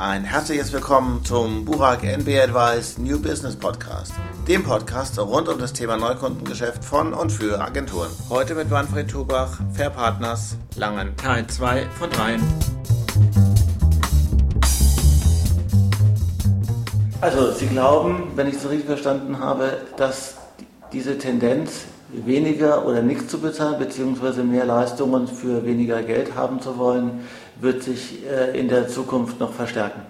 Ein herzliches Willkommen zum Burak NB Advice New Business Podcast, dem Podcast rund um das Thema Neukundengeschäft von und für Agenturen. Heute mit Manfred Tubach, Fair Partners, Langen. Teil 2 von 3. Also, Sie glauben, wenn ich es richtig verstanden habe, dass diese Tendenz, weniger oder nichts zu bezahlen, beziehungsweise mehr Leistungen für weniger Geld haben zu wollen, wird sich äh, in der Zukunft noch verstärken.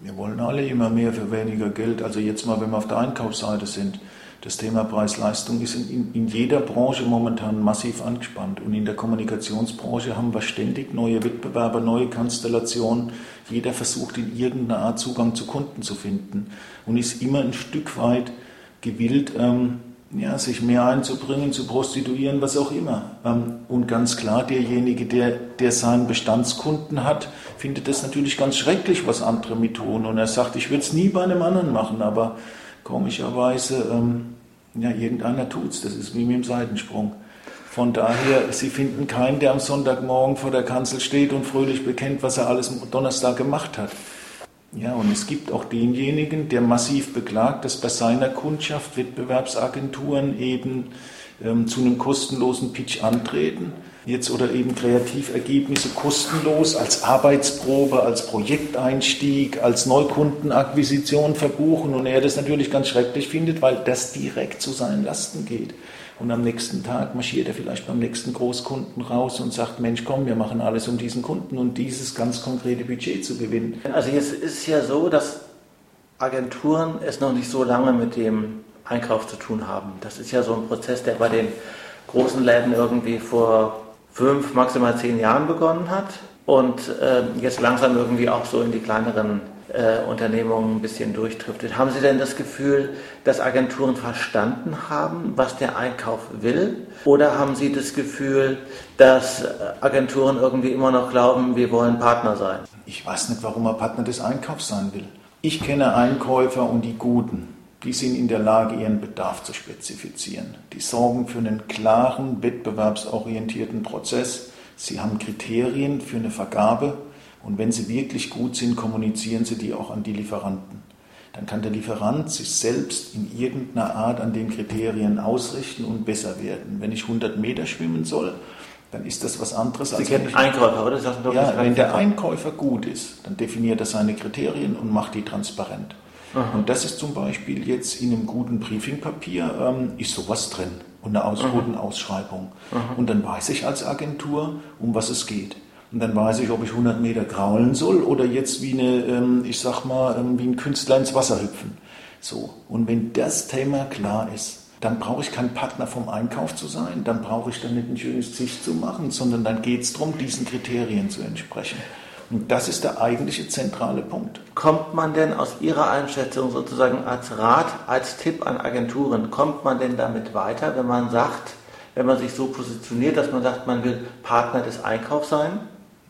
Wir wollen alle immer mehr für weniger Geld. Also jetzt mal, wenn wir auf der Einkaufsseite sind, das Thema Preis-Leistung ist in, in, jeder Branche momentan massiv angespannt. Und in der Kommunikationsbranche haben wir ständig neue Wettbewerber, neue Konstellationen. Jeder versucht in irgendeiner Art Zugang zu Kunden zu finden und ist immer ein Stück weit gewillt, ähm, ja, sich mehr einzubringen, zu prostituieren, was auch immer. Ähm, und ganz klar, derjenige, der, der seinen Bestandskunden hat, findet das natürlich ganz schrecklich, was andere mit tun. Und er sagt, ich würde es nie bei einem anderen machen, aber komischerweise, ähm, ja, irgendeiner tut es. Das ist wie mit dem Seitensprung. Von daher, Sie finden keinen, der am Sonntagmorgen vor der Kanzel steht und fröhlich bekennt, was er alles am Donnerstag gemacht hat. Ja, und es gibt auch denjenigen, der massiv beklagt, dass bei seiner Kundschaft Wettbewerbsagenturen eben ähm, zu einem kostenlosen Pitch antreten. Jetzt oder eben Kreativergebnisse kostenlos als Arbeitsprobe, als Projekteinstieg, als Neukundenakquisition verbuchen und er das natürlich ganz schrecklich findet, weil das direkt zu seinen Lasten geht. Und am nächsten Tag marschiert er vielleicht beim nächsten Großkunden raus und sagt, Mensch, komm, wir machen alles, um diesen Kunden und dieses ganz konkrete Budget zu gewinnen. Also jetzt ist ja so, dass Agenturen es noch nicht so lange mit dem Einkauf zu tun haben. Das ist ja so ein Prozess, der bei den großen Läden irgendwie vor fünf, maximal zehn Jahren begonnen hat und äh, jetzt langsam irgendwie auch so in die kleineren äh, Unternehmungen ein bisschen durchdriftet. Haben Sie denn das Gefühl, dass Agenturen verstanden haben, was der Einkauf will? Oder haben Sie das Gefühl, dass Agenturen irgendwie immer noch glauben, wir wollen Partner sein? Ich weiß nicht, warum man Partner des Einkaufs sein will. Ich kenne Einkäufer und die Guten. Die sind in der Lage, ihren Bedarf zu spezifizieren. Die sorgen für einen klaren, wettbewerbsorientierten Prozess. Sie haben Kriterien für eine Vergabe und wenn sie wirklich gut sind, kommunizieren sie die auch an die Lieferanten. Dann kann der Lieferant sich selbst in irgendeiner Art an den Kriterien ausrichten und besser werden. Wenn ich 100 Meter schwimmen soll, dann ist das was anderes Sie als kennen wenn Einkäufer, oder? Ja, wenn der Einkäufer gut ist, dann definiert er seine Kriterien und macht die transparent. Aha. Und das ist zum Beispiel jetzt in einem guten Briefingpapier, ähm, ist sowas drin und eine Ausbotenausschreibung. Und dann weiß ich als Agentur, um was es geht. Und dann weiß ich, ob ich 100 Meter kraulen soll oder jetzt wie eine, ähm, ich sag mal, ähm, wie ein Künstler ins Wasser hüpfen. So. Und wenn das Thema klar ist, dann brauche ich kein Partner vom Einkauf zu sein, dann brauche ich dann nicht ein schönes Gesicht zu machen, sondern dann geht es darum, diesen Kriterien zu entsprechen. Und das ist der eigentliche zentrale Punkt. Kommt man denn aus Ihrer Einschätzung sozusagen als Rat, als Tipp an Agenturen, kommt man denn damit weiter, wenn man sagt, wenn man sich so positioniert, dass man sagt, man will Partner des Einkaufs sein?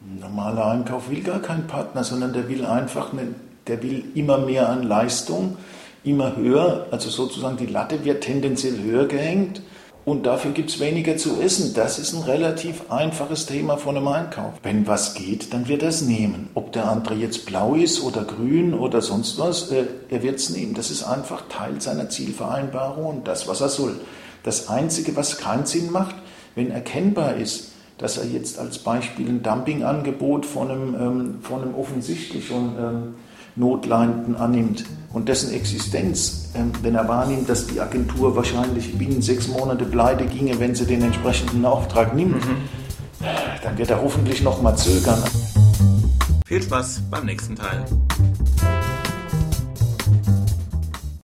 Ein normaler Einkauf will gar keinen Partner, sondern der will einfach, eine, der will immer mehr an Leistung, immer höher, also sozusagen die Latte wird tendenziell höher gehängt und dafür gibt es weniger zu essen. Das ist ein relativ einfaches Thema von einem Einkauf. Wenn was geht, dann wird er es nehmen. Ob der andere jetzt blau ist oder grün oder sonst was, äh, er wird es nehmen. Das ist einfach Teil seiner Zielvereinbarung und das, was er soll. Das Einzige, was keinen Sinn macht, wenn erkennbar ist, dass er jetzt als Beispiel ein Dumpingangebot von einem, ähm, von einem offensichtlich schon ähm, Notleidenden annimmt und dessen Existenz, ähm, wenn er wahrnimmt, dass die Agentur wahrscheinlich binnen sechs Monate pleite ginge, wenn sie den entsprechenden Auftrag nimmt, mhm. dann wird er hoffentlich noch mal zögern. Viel Spaß beim nächsten Teil.